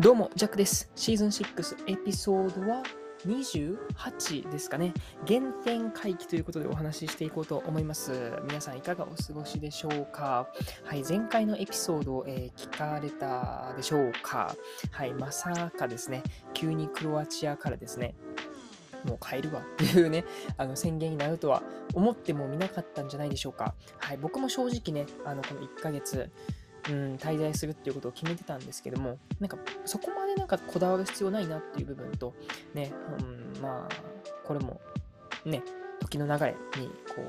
どうも、ジャックです。シーズン6エピソードは28ですかね。原点回帰ということでお話ししていこうと思います。皆さんいかがお過ごしでしょうか？はい、前回のエピソードを、えー、聞かれたでしょうか？はい、まさかですね、急にクロアチアからですね、もう帰るわっていうね、あの宣言になるとは思ってもみなかったんじゃないでしょうか。はい、僕も正直ね、あのこの1ヶ月、うん、滞在するっていうことを決めてたんですけども、なんかそこまでなんかこだわる必要ないなっていう部分と、ね、うん、まあ、これもね、時の流れにこ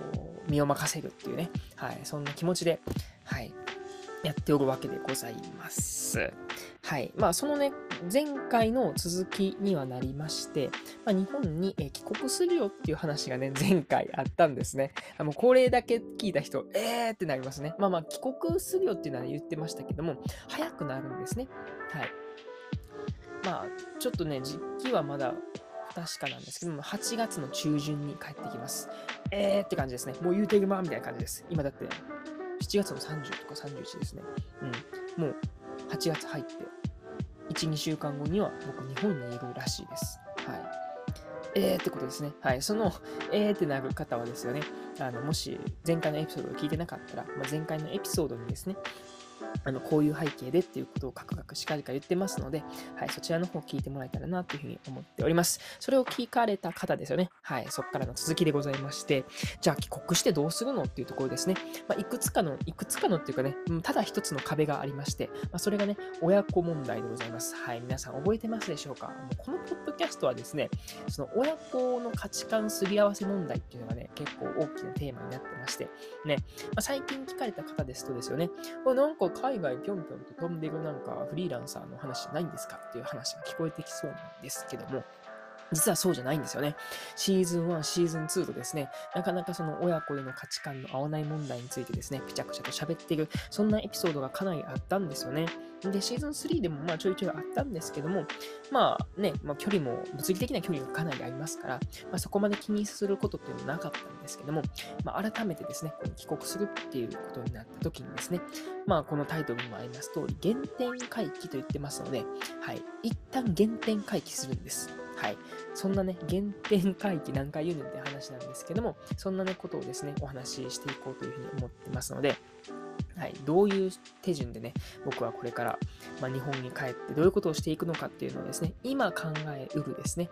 う身を任せるっていうね、はい、そんな気持ちで、はい、やっておるわけでございます。はい。まあ、そのね、前回の続きにはなりまして、まあ、日本に帰国するよっていう話がね、前回あったんですね。あのこれだけ聞いた人、えーってなりますね。まあまあ、帰国するよっていうのは言ってましたけども、早くなるんですね。はい。まあ、ちょっとね、時期はまだ確かなんですけども、8月の中旬に帰ってきます。えーって感じですね。もう言うてるまみたいな感じです。今だって、7月の30とか31ですね。うん。もう8月入って、1、2週間後には僕日本にいるらしいです。はい。えーってことですね。はい。その、えーってなる方はですよね、あの、もし前回のエピソードを聞いてなかったら、まあ、前回のエピソードにですね、あの、こういう背景でっていうことをカクカクしかりか言ってますので、はい、そちらの方聞いてもらえたらなというふうに思っております。それを聞かれた方ですよね。はい、そこからの続きでございまして、じゃあ帰国してどうするのっていうところですね。まあ、いくつかの、いくつかのっていうかね、ただ一つの壁がありまして、まあ、それがね、親子問題でございます。はい、皆さん覚えてますでしょうか？もうこのポッドキャストはですね、その親子の価値観すり合わせ問題っていうのがね、結構大きなテーマになってまして、ね、まあ、最近聞かれた方ですとですよね、なんか海外ぴょんぴょんと飛んでるなんかフリーランサーの話じゃないんですかっていう話が聞こえてきそうなんですけども、実はそうじゃないんですよね。シーズン1、シーズン2とですね、なかなかその親子での価値観の合わない問題についてですね、ぴちゃくちゃと喋っている、そんなエピソードがかなりあったんですよね。で、シーズン3でもまあちょいちょいあったんですけども、まあね、まあ、距離も、物理的な距離がかなりありますから、まあ、そこまで気にすることっていうのはなかったんですけども、まあ、改めてですね、この帰国するっていうことになった時にですね、まあこのタイトルにもあります通り、原点回帰と言ってますので、はい、一旦原点回帰するんです。はい。そんなね、原点回帰何回言うねんって話なんですけども、そんなね、ことをですね、お話ししていこうというふうに思ってますので、はい、どういう手順でね、僕はこれから、まあ、日本に帰ってどういうことをしていくのかっていうのをですね、今考えうるですね、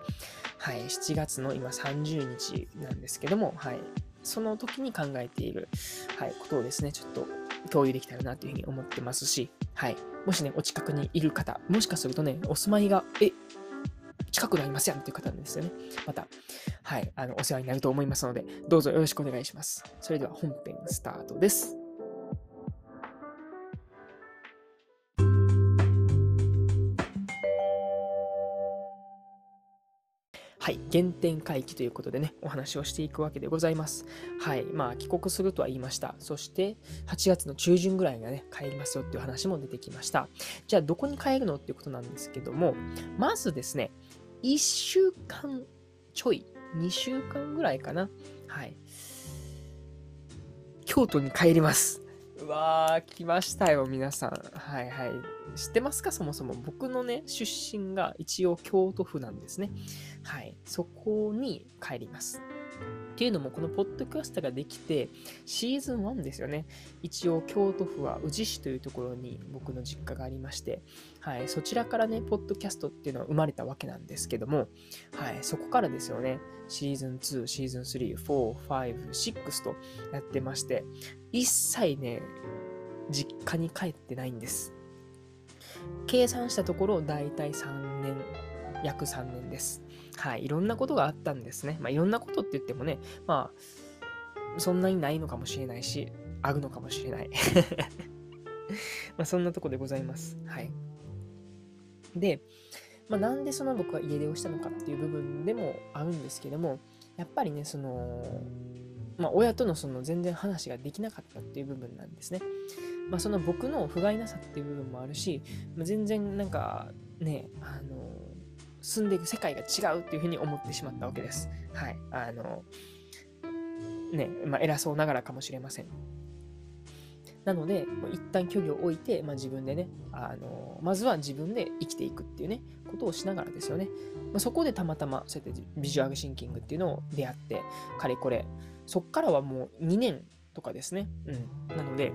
はい、7月の今30日なんですけども、はい、その時に考えている、はい、ことをですね、ちょっと共有できたらなというふうに思ってますし、はい、もしね、お近くにいる方、もしかするとね、お住まいが、え、近くなりますやんっていう方なんですよね。また、はい、あの、お世話になると思いますので、どうぞよろしくお願いします。それでは本編スタートです。はい、原点回帰ということでね、お話をしていくわけでございます。はい、まあ、帰国するとは言いました。そして、8月の中旬ぐらいがね、帰りますよっていう話も出てきました。じゃあ、どこに帰るのっていうことなんですけども、まずですね、1週間ちょい、2週間ぐらいかな。はい。京都に帰ります。うわー、来ましたよ、皆さん。はいはい。知ってますか？そもそも。僕のね、出身が一応京都府なんですね。はい。そこに帰ります。っていうのも、このポッドキャストができて、シーズン1ですよね。一応、京都府は宇治市というところに僕の実家がありまして、はい、そちらからね、ポッドキャストっていうのは生まれたわけなんですけども、はい、そこからですよね、シーズン2、シーズン3、4、5、6とやってまして、一切ね、実家に帰ってないんです。計算したところ、だいたい3年、約3年です。はい、いろんなことがあったんですね。まあ、いろんなことって言ってもね、まあ、そんなにないのかもしれないし、あるのかもしれない。まあ、そんなとこでございます。はい。で、まあ、なんでその僕は家出をしたのかっていう部分でもあるんですけども、やっぱりね、その、まあ、親とのその全然話ができなかったっていう部分なんですね。まあ、その僕の不甲斐なさっていう部分もあるし、まあ、全然なんかね、あの、住んでいく世界が違うっていうふうに思ってしまったわけです。はい。あの、ね、まあ、偉そうながらかもしれません。なので、もう一旦距離を置いて、まあ、自分でね、あのまずは自分で生きていくっていうね、ことをしながらですよね。まあ、そこでたまたま、そうやってビジュアルシンキングっていうのを出会って、かれこれ、そっからはもう2年とかですね。うん。なので、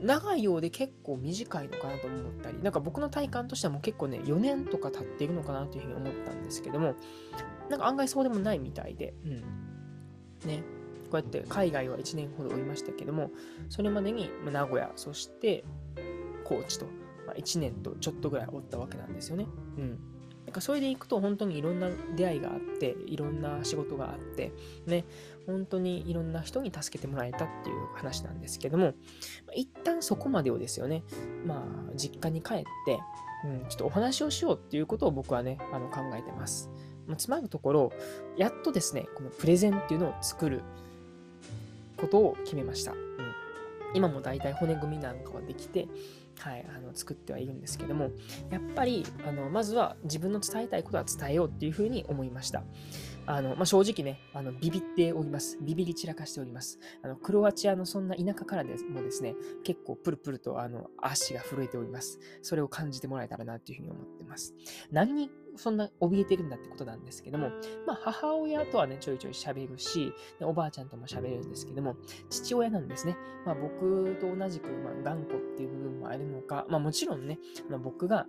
長いようで結構短いのかなと思ったり、なんか僕の体感としてはもう結構ね、4年とか経っているのかなというふうに思ったんですけども、なんか案外そうでもないみたいで、うん。ね。こうやって海外は1年ほどおりましたけども、それまでに名古屋、そして高知と、まあ、1年とちょっとぐらいおったわけなんですよね。うん。なんかそれでいくと本当にいろんな出会いがあって、いろんな仕事があって、ね、本当にいろんな人に助けてもらえたっていう話なんですけども、一旦そこまでをですよね、まあ、実家に帰って、うん、ちょっとお話をしようっていうことを僕はね、あの考えてます。まあ、つまるところ、やっとですね、このプレゼンっていうのを作ることを決めました。うん、今も大体骨組みなんかはできて、はい、あの作ってはいるんですけども、やっぱりあのまずは自分の伝えたいことは伝えようっていうふうに思いました。あのまあ、正直ね、あのビビっております。ビビり散らかしております。あのクロアチアのそんな田舎からでもですね、結構プルプルとあの足が震えております。それを感じてもらえたらなというふうに思ってます。何そんな怯えてるんだってことなんですけども、まあ、母親とはね、ちょいちょい喋るし、おばあちゃんとも喋るんですけども、父親なんですね。まあ、僕と同じく、まあ、頑固っていう部分もあるのか、まあ、もちろんね、まあ、僕が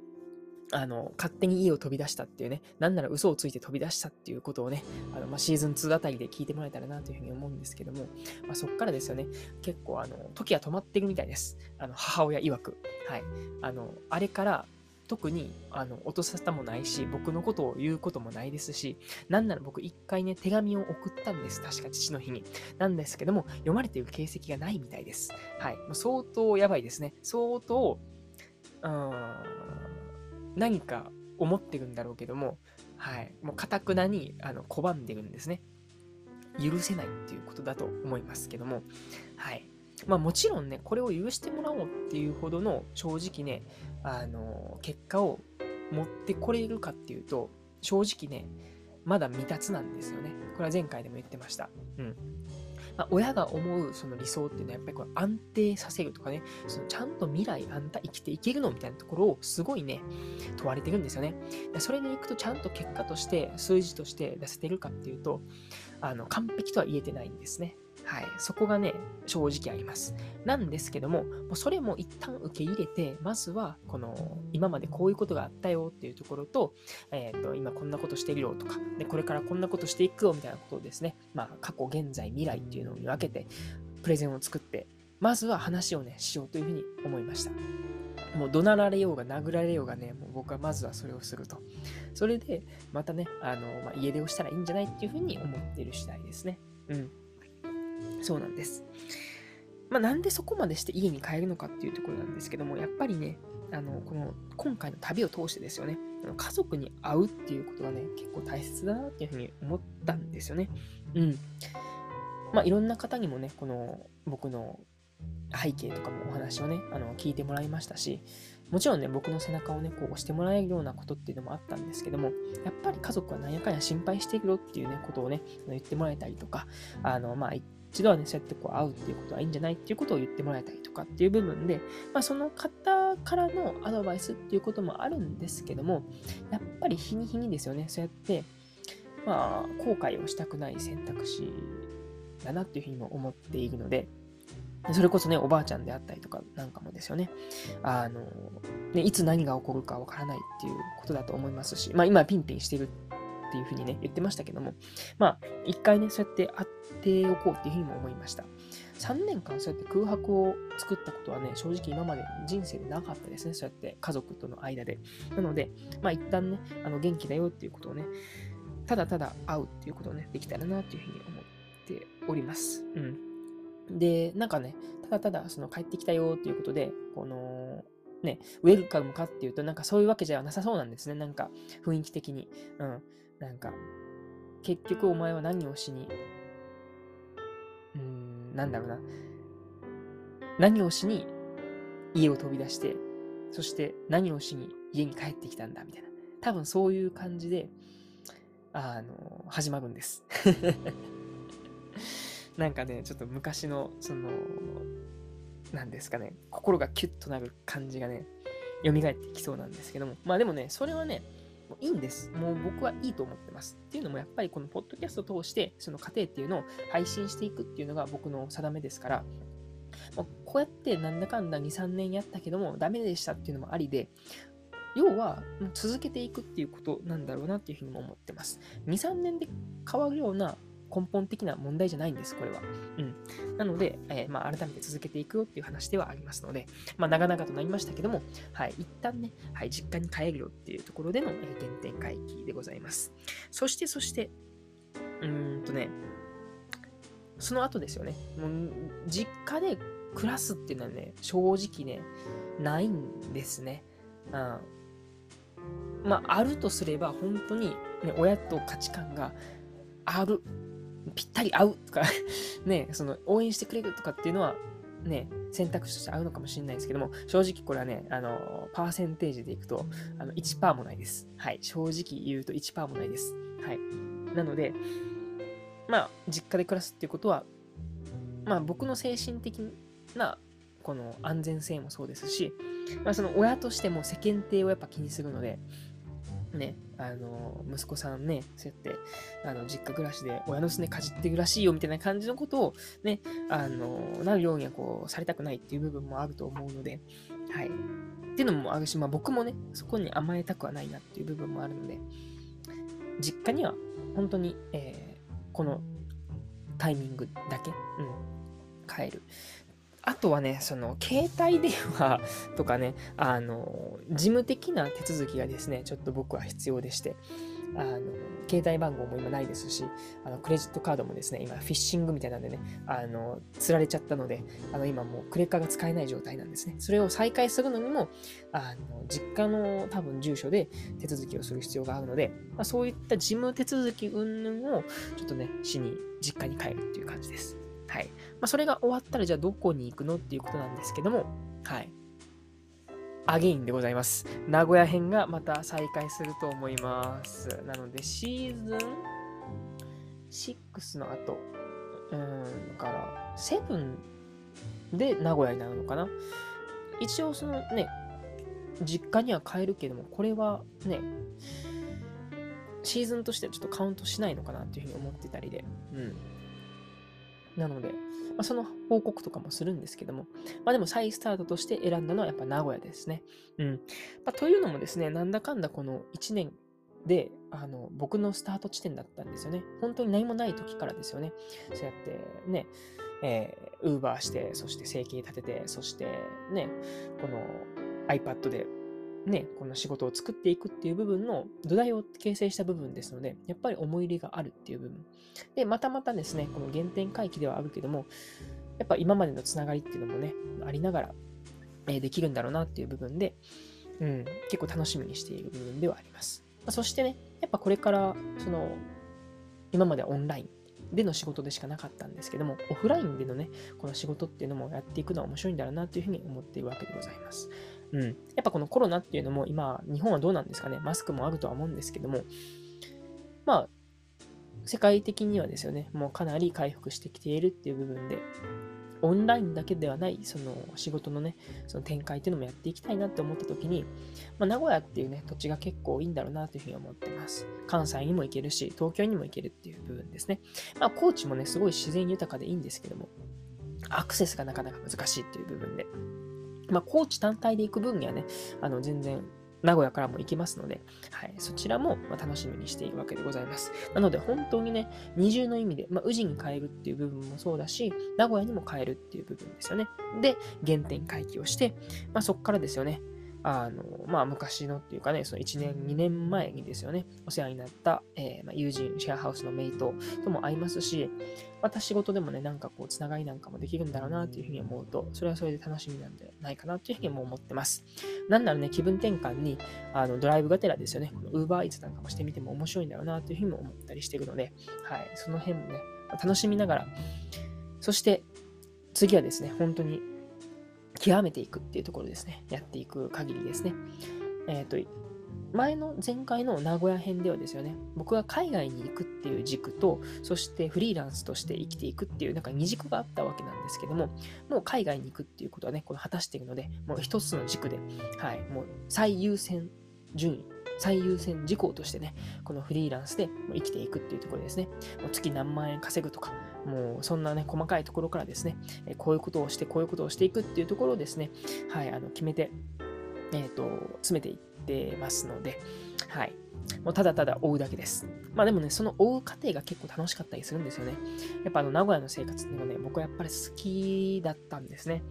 あの、勝手に家を飛び出したっていうね、なんなら嘘をついて飛び出したっていうことをね、あの、まあ、シーズン2あたりで聞いてもらえたらなというふうに思うんですけども、まあ、そっからですよね、結構あの、時は止まってるみたいです。あの、母親曰く。はい。あの、あれから特にあの落とさせたもないし、僕のことを言うこともないですし、なんなら僕一回ね、手紙を送ったんです。確か父の日に。なんですけども、読まれている形跡がないみたいです。はい。もう相当やばいですね。相当、うん、何か思ってるんだろうけども、はい。もうかたくなにあの拒んでるんですね。許せないっていうことだと思いますけども、はい。まあもちろんね、これを許してもらおうっていうほどの正直ね、あの、結果を持ってこれるかっていうと、正直ね、まだ未達なんですよね。これは前回でも言ってました。うん。まあ、親が思うその理想っていうのはやっぱりこれ安定させるとかね、そのちゃんと未来あんた生きていけるのみたいなところをすごいね、問われてるんですよね。それでいくとちゃんと結果として数字として出せてるかっていうと、あの完璧とは言えてないんですね。はい。そこがね、正直あります。なんですけども、もうそれも一旦受け入れて、まずは、この、今までこういうことがあったよっていうところと、えっ、ー、と、今こんなことしてるよとか、で、これからこんなことしていくよみたいなことをですね、まあ、過去、現在、未来っていうのに分けて、プレゼンを作って、まずは話をね、しようというふうに思いました。もう怒鳴られようが殴られようがね、もう僕はまずはそれをすると。それで、またね、あの、まあ、家出をしたらいいんじゃないっていうふうに思ってる次第ですね。うん。そうなんです。まあ、なんでそこまでして家に帰るのかっていうところなんですけども、やっぱりね、あの、この、今回の旅を通してですよね、家族に会うっていうことがね、結構大切だなっていうふうに思ったんですよね。うん。まあ、いろんな方にもね、この、僕の背景とかもお話をね、あの、聞いてもらいましたし、もちろんね、僕の背中をね、こう押してもらえるようなことっていうのもあったんですけども、やっぱり家族はなんやかんや心配しているよっていうね、ことをね、言ってもらえたりとか、あの、まあ、一度はね、そうやってこう会うっていうことはいいんじゃないっていうことを言ってもらえたりとかっていう部分で、まあ、その方からのアドバイスっていうこともあるんですけども、やっぱり日に日にですよね、そうやって、まあ、後悔をしたくない選択肢だなっていうふうにも思っているので、それこそね、おばあちゃんであったりとかなんかもですよね。あの、ね、いつ何が起こるかわからないっていうことだと思いますし、まあ今ピンピンしてるっていうふうにね、言ってましたけども、まあ一回ね、そうやって会っておこうっていうふうにも思いました。3年間そうやって空白を作ったことはね、正直今まで人生でなかったですね。そうやって家族との間で。なので、まあ一旦ね、あの元気だよっていうことをね、ただただ会うっていうことをね、できたらなっていうふうに思っております。うん。で、なんかね、ただただその帰ってきたよっていうことで、この、ね、ウェルカムかっていうと、なんかそういうわけじゃなさそうなんですね。なんか雰囲気的に。うん。なんか、結局お前は何をしに、うーん、なんだろうな。何をしに家を飛び出して、そして何をしに家に帰ってきたんだ、みたいな。多分そういう感じで、あの、始まるんです。なんかね、ちょっと昔の、その、なんですかね、心がキュッとなる感じがね、蘇ってきそうなんですけども、まあでもね、それはね、もういいんです。もう僕はいいと思ってます。っていうのもやっぱりこのポッドキャストを通してその過程っていうのを配信していくっていうのが僕の定めですから、もうこうやってなんだかんだ2、3年やったけどもダメでしたっていうのもありで、要は続けていくっていうことなんだろうなっていうふうにも思ってます。2、3年で変わるような根本的な問題じゃないんです、これは。うん。なので、えー、まあ、改めて続けていくよっていう話ではありますので、まあ、長々となりましたけども、はい、一旦ね、はい、実家に帰るよっていうところでの、えー、原点回帰でございます。そして、そして、うーんとね、その後ですよね、もう実家で暮らすっていうのはね、正直ね、ないんですね。うん。まあ、あるとすれば、本当に、ね、親と価値観があるぴったり合うとか ね、その応援してくれるとかっていうのは、ね、選択肢として合うのかもしれないですけども、正直これはね、あの、パーセンテージでいくと、あの、1%もないです。はい。正直言うと1%もないです。はい。なので、まあ、実家で暮らすっていうことは、まあ、僕の精神的な、この安全性もそうですし、まあ、その親としても世間体をやっぱ気にするので、ね、あの、息子さんね、そうやって、あの、実家暮らしで親のすねかじってるらしいよ、みたいな感じのことを、ね、あの、なるようにはこう、されたくないっていう部分もあると思うので、はい。っていうのもあるし、まあ僕もね、そこに甘えたくはないなっていう部分もあるので、実家には本当に、えー、このタイミングだけ、うん、帰る。あとはね、その、携帯電話 とかね、あの、事務的な手続きがですね、ちょっと僕は必要でして、あの、携帯番号も今ないですし、あの、クレジットカードもですね、今、フィッシングみたいなんでね、あの、釣られちゃったので、あの、今もうクレカが使えない状態なんですね。それを再開するのにも、あの、実家の多分住所で手続きをする必要があるので、まあ、そういった事務手続き云々を、ちょっとね、しに、実家に帰るっていう感じです。はい。まあ、それが終わったら、じゃあどこに行くのっていうことなんですけども、はい。アゲインでございます。名古屋編がまた再開すると思います。なので、シーズン6の後、うーん、から、7で名古屋になるのかな？一応、そのね、実家には帰るけども、これはね、シーズンとしてはちょっとカウントしないのかなっていうふうに思ってたりで、うん。なので、まあ、その報告とかもするんですけども、まあでも再スタートとして選んだのはやっぱ名古屋ですね。うん。まあ、というのもですね、なんだかんだこの1年で、あの、僕のスタート地点だったんですよね。本当に何もない時からですよね。そうやってね、えー、ウーバーして、そして生計立てて、そしてね、この iPad でね、この仕事を作っていくっていう部分の土台を形成した部分ですので、やっぱり思い入れがあるっていう部分。で、またまたですね、この原点回帰ではあるけども、やっぱ今までのつながりっていうのもね、ありながら、えできるんだろうなっていう部分で、うん、結構楽しみにしている部分ではあります。ま、そしてね、やっぱこれから、その、今までオンラインでの仕事でしかなかったんですけども、オフラインでのね、この仕事っていうのもやっていくのは面白いんだろうなというふうに思っているわけでございます。うん。やっぱこのコロナっていうのも今、日本はどうなんですかね。マスクもあるとは思うんですけども、まあ、世界的にはですよね、もうかなり回復してきているっていう部分で、オンラインだけではない、その仕事のね、その展開っていうのもやっていきたいなって思った時に、まあ、名古屋っていうね、土地が結構いいんだろうなというふうに思ってます。関西にも行けるし、東京にも行けるっていう部分ですね。まあ、高知もね、すごい自然豊かでいいんですけども、アクセスがなかなか難しいっていう部分で、まあ、高知単体で行く分にはね、あの、全然、名古屋からも行きますので、はい、そちらも楽しみにしているわけでございます。なので、本当にね、二重の意味で、まあ、宇治に変えるっていう部分もそうだし、名古屋にも変えるっていう部分ですよね。で、原点回帰をして、まあ、そこからですよね、あの、まあ、昔のっていうかね、その1年、2年前にですよね、お世話になった、えー、まあ、友人、シェアハウスのメイトとも会いますし、また仕事でもね、なんかこう、つながりなんかもできるんだろうなっていうふうに思うと、それはそれで楽しみなんじゃないかなっていうふうにも思ってます。なんならね、気分転換に、あの、ドライブがてらですよね、この Uber Eats なんかもしてみても面白いんだろうなっていうふうにも思ったりしてるので、はい、その辺もね、楽しみながら、そして、次はですね、本当に極めていくっていうところですね。やっていく限りですね。えっ、ー、と、前の前回の名古屋編ではですよね、僕が海外に行くっていう軸と、そしてフリーランスとして生きていくっていう、なんか二軸があったわけなんですけども、もう海外に行くっていうことはね、この果たしているので、もう一つの軸で、はい、もう最優先順位、最優先事項としてね、このフリーランスで生きていくっていうところですね。もう月何万円稼ぐとか、もうそんなね、細かいところからですね、こういうことをして、こういうことをしていくっていうところをですね、はい、あの決めて、えっ、ー、と、詰めていってますので、はい。もうただただ追うだけです。まあでもね、その追う過程が結構楽しかったりするんですよね。やっぱあの名古屋の生活っていうのはね、僕はやっぱり好きだったんですね。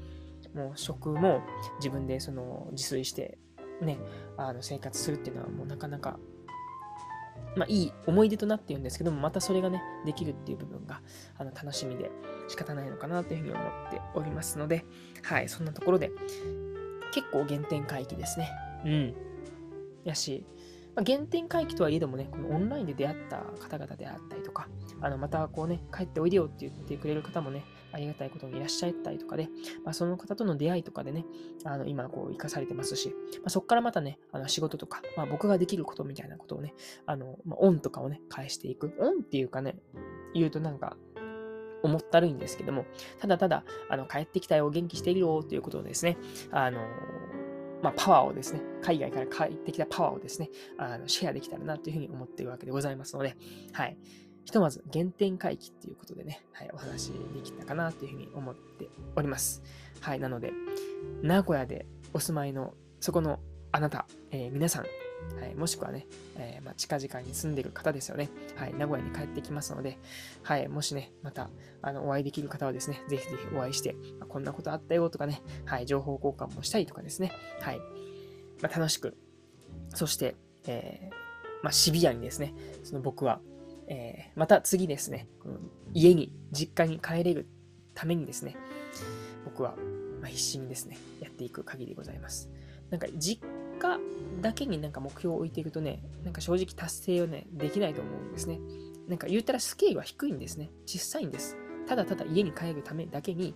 もう食も自分でその自炊してね、あの生活するっていうのはもうなかなか、まあいい思い出となっているんですけども、またそれがね、できるっていう部分があの楽しみで仕方ないのかなというふうに思っておりますので、はい、そんなところで結構原点回帰ですね。うん。やし、まあ、原点回帰とはいえどもね、このオンラインで出会った方々であったりとか、あのまたこうね、帰っておいでよって言ってくれる方もね、ありがたいことにいらっしゃったりとかで、まあ、その方との出会いとかでね、あの今こう生かされてますし、まあ、そこからまたね、あの仕事とか、まあ、僕ができることみたいなことをね、あの、まあ、オンとかをね、返していく。オンっていうかね、言うとなんか、思ったるいんですけども、ただただ、あの、帰ってきたよ、元気しているよ、ということをですね、あの、まあ、パワーをですね、海外から帰ってきたパワーをですね、あのシェアできたらなというふうに思っているわけでございますので、はい。ひとまず原点回帰っていうことでね、はい、お話できたかなというふうに思っております。はい、なので、名古屋でお住まいのそこのあなた、えー、皆さん、はい、もしくはね、えー、まあ、近々に住んでる方ですよね。はい、名古屋に帰ってきますので、はい、もしね、また、あの、お会いできる方はですね、ぜひぜひお会いして、まあ、こんなことあったよとかね、はい、情報交換もしたりとかですね、はい、まあ、楽しく、そして、えー、ま、シビアにですね、その僕は、えー、また次ですね、この家に、実家に帰れるためにですね、僕は、ま必死にですね、やっていく限りでございます。なんか、実家だけになんか目標を置いていくとね、なんか正直達成をね、できないと思うんですね。なんか言ったらスケールは低いんですね。小さいんです。ただただ家に帰るためだけに、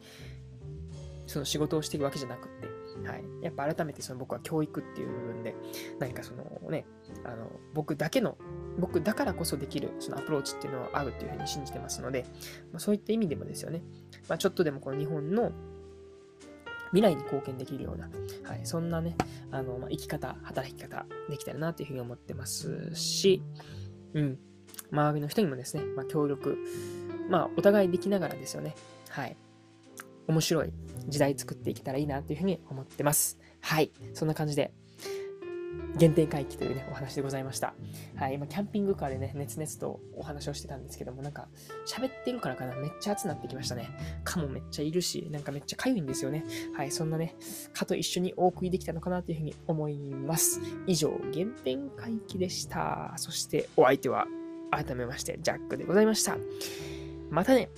その仕事をしてるわけじゃなくって、はい。やっぱ改めてその僕は教育っていう部分で、何かそのね、あの、僕だけの、僕だからこそできるそのアプローチっていうのはあるっていうふうに信じてますので、まあ、そういった意味でもですよね、まあ、ちょっとでもこの日本の未来に貢献できるような、はい、そんなね、あの、まあ、生き方、働き方できたらなというふうに思ってますし、うん、周りの人にもですね、まあ、協力、まあ、お互いできながらですよね、はい、面白い時代作っていけたらいいなというふうに思ってます。はい。そんな感じで、原点回帰というね、お話でございました。はい。今、キャンピングカーでね、熱々とお話をしてたんですけども、なんか、喋ってるからかな、めっちゃ暑くなってきましたね。蚊もめっちゃいるし、なんかめっちゃ痒いんですよね。はい。そんなね、蚊と一緒にお送りできたのかなというふうに思います。以上、原点回帰でした。そして、お相手は、改めまして、ジャックでございました。またね